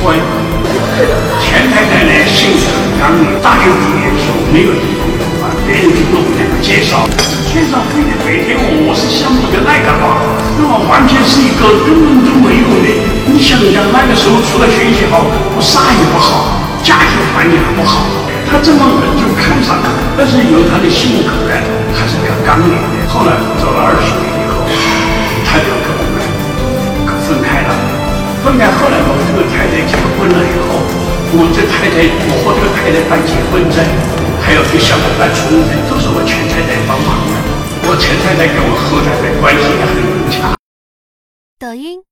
关我前太太呢性格很刚烈大学毕业的时候没有女朋友啊别人就给我两个介绍介绍给你每天我是相比较那个嘛那么完全是一个根本都没有的你想想那个时候除了学习好我啥也不好家庭环境也不好他这帮人就看上了但是由他的性格呢还是比较刚烈的后来走了二十年以后他就跟我们分开了分开后来我这太太，我和这个太太办结婚证，还要给小孩办出入证，都是我前太太帮忙的。我前太太跟我后太太关系也很融洽。抖音。